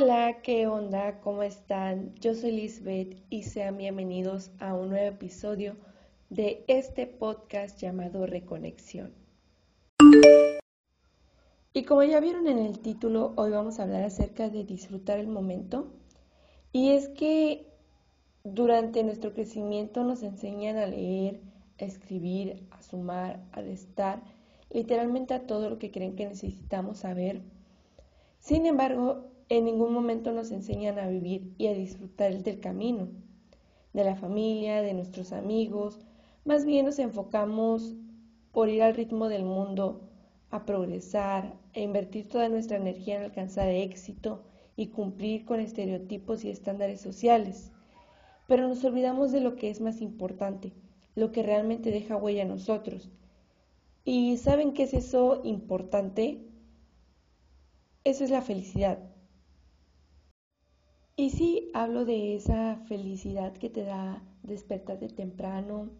Hola, ¿qué onda? ¿Cómo están? Yo soy Lisbeth y sean bienvenidos a un nuevo episodio de este podcast llamado Reconexión. Y como ya vieron en el título, hoy vamos a hablar acerca de disfrutar el momento. Y es que durante nuestro crecimiento nos enseñan a leer, a escribir, a sumar, a restar, literalmente a todo lo que creen que necesitamos saber. Sin embargo, en ningún momento nos enseñan a vivir y a disfrutar del camino, de la familia, de nuestros amigos. Más bien nos enfocamos por ir al ritmo del mundo, a progresar, a invertir toda nuestra energía en alcanzar éxito y cumplir con estereotipos y estándares sociales. Pero nos olvidamos de lo que es más importante, lo que realmente deja huella en nosotros. ¿Y saben qué es eso importante? Eso es la felicidad. Y sí, hablo de esa felicidad que te da despertarte temprano,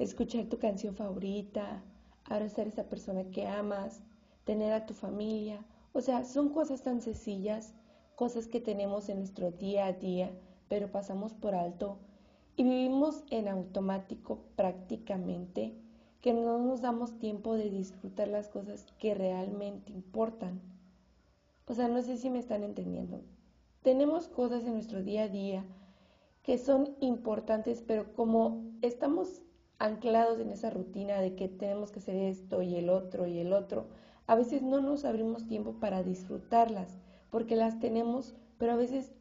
escuchar tu canción favorita, abrazar a esa persona que amas, tener a tu familia. O sea, son cosas tan sencillas, cosas que tenemos en nuestro día a día, pero pasamos por alto y vivimos en automático prácticamente, que no nos damos tiempo de disfrutar las cosas que realmente importan. O sea, no sé si me están entendiendo. Tenemos cosas en nuestro día a día que son importantes, pero como estamos anclados en esa rutina de que tenemos que hacer esto y el otro y el otro, a veces no nos abrimos tiempo para disfrutarlas, porque las tenemos, pero a veces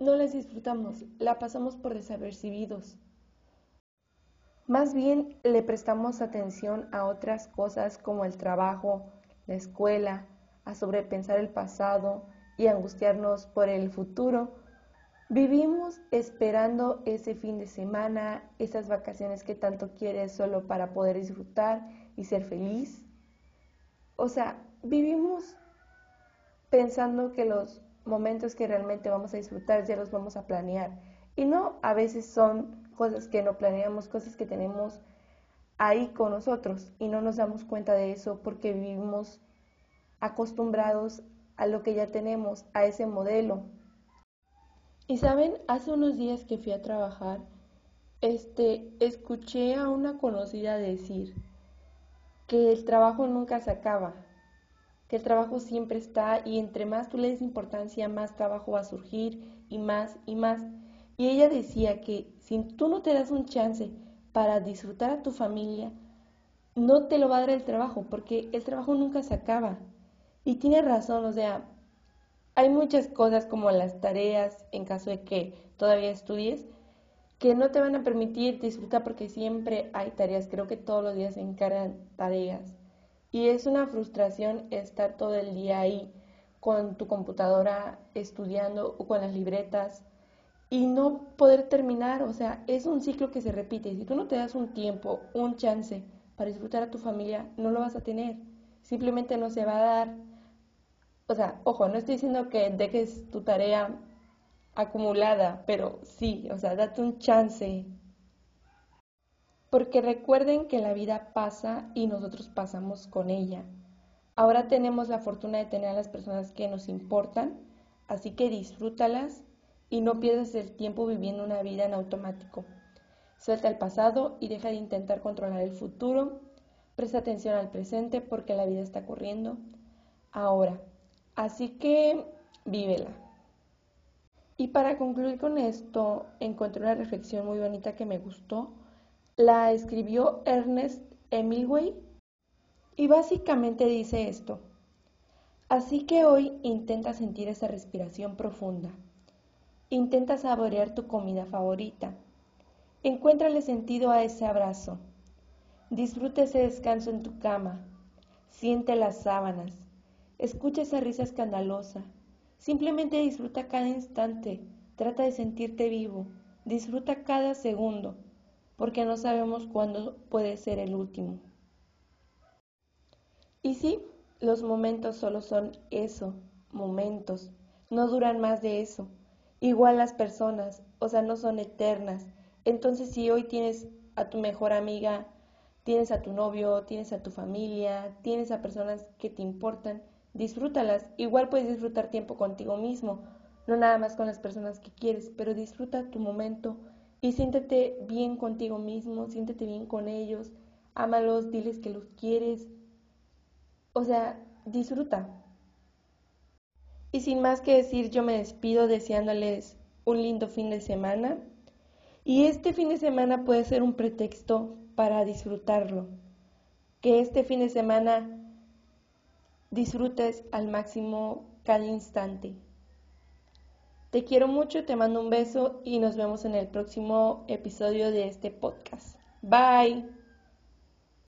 no las disfrutamos, la pasamos por desapercibidos. Más bien le prestamos atención a otras cosas como el trabajo, la escuela, a sobrepensar el pasado, y angustiarnos por el futuro. Vivimos esperando ese fin de semana, esas vacaciones que tanto quieres solo para poder disfrutar y ser feliz. O sea, vivimos pensando que los momentos que realmente vamos a disfrutar ya los vamos a planear. Y no, a veces son cosas que no planeamos, cosas que tenemos ahí con nosotros y no nos damos cuenta de eso porque vivimos acostumbrados a lo que ya tenemos, a ese modelo. Y saben, hace unos días que fui a trabajar, este, escuché a una conocida decir que el trabajo nunca se acaba, que el trabajo siempre está y entre más tú le des importancia, más trabajo va a surgir y más y más. Y ella decía que si tú no te das un chance para disfrutar a tu familia, no te lo va a dar el trabajo, porque el trabajo nunca se acaba. Y tiene razón, o sea, hay muchas cosas como las tareas, en caso de que todavía estudies, que no te van a permitir disfrutar porque siempre hay tareas. Creo que todos los días se encargan tareas. Y es una frustración estar todo el día ahí con tu computadora estudiando o con las libretas y no poder terminar. O sea, es un ciclo que se repite. Si tú no te das un tiempo, un chance para disfrutar a tu familia, no lo vas a tener. Simplemente no se va a dar. O sea, ojo, no estoy diciendo que dejes tu tarea acumulada, pero sí, o sea, date un chance. Porque recuerden que la vida pasa y nosotros pasamos con ella. Ahora tenemos la fortuna de tener a las personas que nos importan, así que disfrútalas y no pierdas el tiempo viviendo una vida en automático. Suelta el pasado y deja de intentar controlar el futuro. Presta atención al presente porque la vida está corriendo. Ahora, Así que vívela. Y para concluir con esto, encontré una reflexión muy bonita que me gustó. La escribió Ernest Hemingway y básicamente dice esto. Así que hoy intenta sentir esa respiración profunda. Intenta saborear tu comida favorita. Encuéntrale sentido a ese abrazo. Disfruta ese descanso en tu cama. Siente las sábanas. Escucha esa risa escandalosa. Simplemente disfruta cada instante. Trata de sentirte vivo. Disfruta cada segundo, porque no sabemos cuándo puede ser el último. Y sí, los momentos solo son eso, momentos. No duran más de eso. Igual las personas, o sea, no son eternas. Entonces, si hoy tienes a tu mejor amiga, tienes a tu novio, tienes a tu familia, tienes a personas que te importan, disfrútalas. Igual puedes disfrutar tiempo contigo mismo, no nada más con las personas que quieres, pero disfruta tu momento y siéntete bien contigo mismo, siéntete bien con ellos, ámalos, diles que los quieres. O sea, disfruta. Y sin más que decir, yo me despido deseándoles un lindo fin de semana. Y este fin de semana puede ser un pretexto para disfrutarlo. Que este fin de semana disfrutes al máximo cada instante. Te quiero mucho, te mando un beso y nos vemos en el próximo episodio de este podcast. Bye.